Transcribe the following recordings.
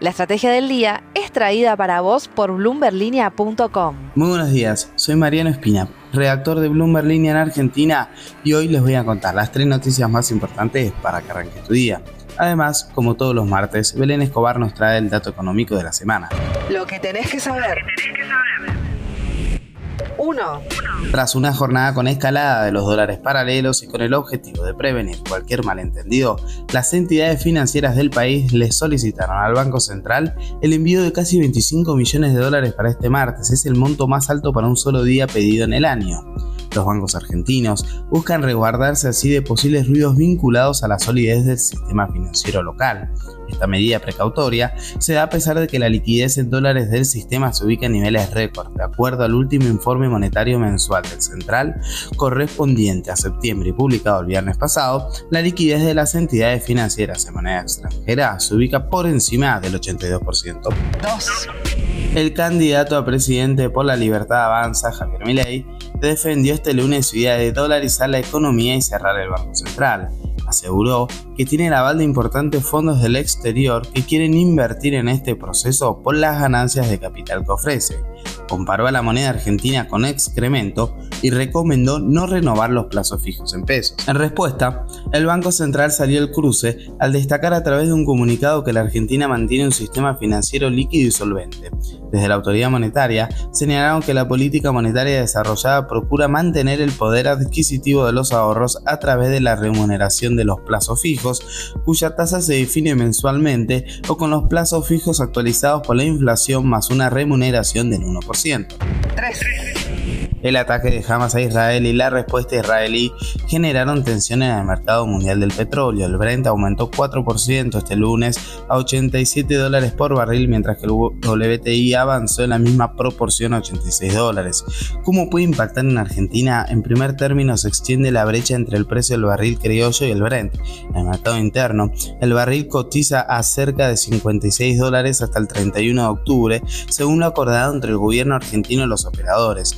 La estrategia del día es traída para vos por bloomberlinia.com. Muy buenos días, soy Mariano Espina, redactor de Bloomberg Línea en Argentina y hoy les voy a contar las tres noticias más importantes para que arranque tu día. Además, como todos los martes, Belén Escobar nos trae el dato económico de la semana. Lo que tenés que saber. 1. Tras una jornada con escalada de los dólares paralelos y con el objetivo de prevenir cualquier malentendido, las entidades financieras del país le solicitaron al Banco Central el envío de casi 25 millones de dólares para este martes. Es el monto más alto para un solo día pedido en el año. Los bancos argentinos buscan resguardarse así de posibles ruidos vinculados a la solidez del sistema financiero local. Esta medida precautoria se da a pesar de que la liquidez en dólares del sistema se ubica en niveles récord, de acuerdo al último informe monetario mensual del Central correspondiente a septiembre y publicado el viernes pasado, la liquidez de las entidades financieras en moneda extranjera se ubica por encima del 82%. 2. El candidato a presidente por la libertad avanza, Javier Milei, defendió este lunes su idea de dolarizar la economía y cerrar el Banco Central. Aseguró que tiene el aval de importantes fondos del exterior que quieren invertir en este proceso por las ganancias de capital que ofrece comparó a la moneda argentina con excremento y recomendó no renovar los plazos fijos en pesos. En respuesta, el Banco Central salió al cruce al destacar a través de un comunicado que la Argentina mantiene un sistema financiero líquido y solvente. Desde la autoridad monetaria señalaron que la política monetaria desarrollada procura mantener el poder adquisitivo de los ahorros a través de la remuneración de los plazos fijos, cuya tasa se define mensualmente o con los plazos fijos actualizados por la inflación más una remuneración del 1%. 3. El ataque de Hamas a Israel y la respuesta israelí generaron tensión en el mercado mundial del petróleo. El Brent aumentó 4% este lunes a 87 dólares por barril, mientras que el WTI avanzó en la misma proporción a 86 dólares. ¿Cómo puede impactar en Argentina? En primer término, se extiende la brecha entre el precio del barril criollo y el Brent. En el mercado interno, el barril cotiza a cerca de 56 dólares hasta el 31 de octubre, según lo acordado entre el gobierno argentino y los operadores.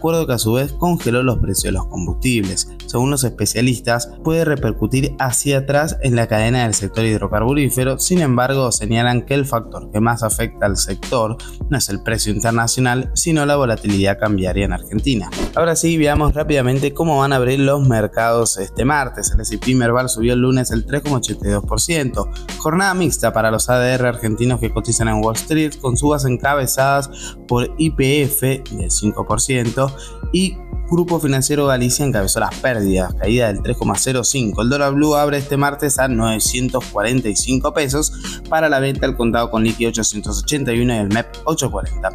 Acuerdo que a su vez congeló los precios de los combustibles. Según los especialistas, puede repercutir hacia atrás en la cadena del sector hidrocarburífero, sin embargo señalan que el factor que más afecta al sector no es el precio internacional, sino la volatilidad cambiaria en Argentina. Ahora sí, veamos rápidamente cómo van a abrir los mercados este martes. El S&P Merval subió el lunes el 3,82%, jornada mixta para los ADR argentinos que cotizan en Wall Street, con subas encabezadas por IPF del 5%, y Grupo Financiero Galicia encabezó las pérdidas, caída del 3,05. El dólar blue abre este martes a 945 pesos para la venta al contado con liqui 881 y el MEP 840.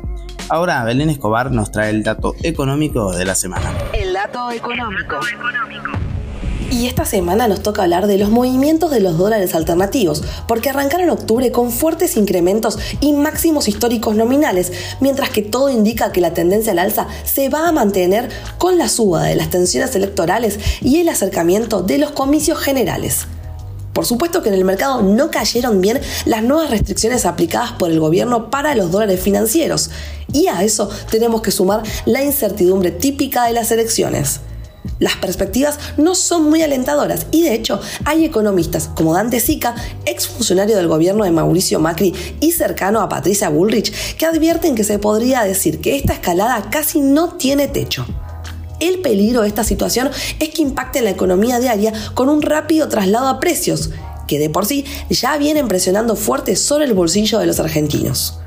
Ahora Belén Escobar nos trae el dato económico de la semana. El dato económico. Y esta semana nos toca hablar de los movimientos de los dólares alternativos, porque arrancaron octubre con fuertes incrementos y máximos históricos nominales, mientras que todo indica que la tendencia al alza se va a mantener con la suba de las tensiones electorales y el acercamiento de los comicios generales. Por supuesto que en el mercado no cayeron bien las nuevas restricciones aplicadas por el gobierno para los dólares financieros, y a eso tenemos que sumar la incertidumbre típica de las elecciones. Las perspectivas no son muy alentadoras y de hecho hay economistas como Dante Sica, exfuncionario del gobierno de Mauricio Macri y cercano a Patricia Bullrich, que advierten que se podría decir que esta escalada casi no tiene techo. El peligro de esta situación es que impacte en la economía diaria con un rápido traslado a precios, que de por sí ya vienen presionando fuerte sobre el bolsillo de los argentinos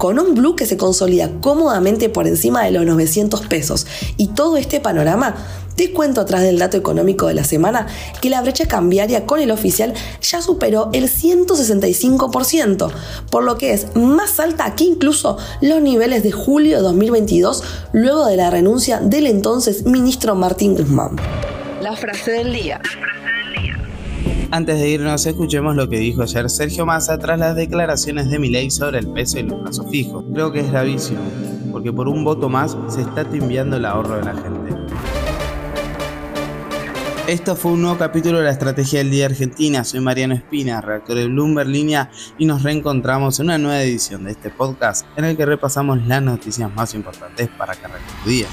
con un blue que se consolida cómodamente por encima de los 900 pesos. Y todo este panorama, te cuento atrás del dato económico de la semana que la brecha cambiaria con el oficial ya superó el 165%, por lo que es más alta que incluso los niveles de julio de 2022, luego de la renuncia del entonces ministro Martín Guzmán. La frase del día. Antes de irnos, escuchemos lo que dijo ayer Sergio Massa tras las declaraciones de Milei sobre el peso y los plazos fijos. Creo que es gravísimo, porque por un voto más se está timbiando el ahorro de la gente. Esto fue un nuevo capítulo de la Estrategia del Día Argentina. Soy Mariano Espina, redactor de Bloomberg Línea, y nos reencontramos en una nueva edición de este podcast en el que repasamos las noticias más importantes para que tu día.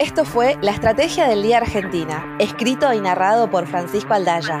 Esto fue La Estrategia del Día Argentina, escrito y narrado por Francisco Aldaya.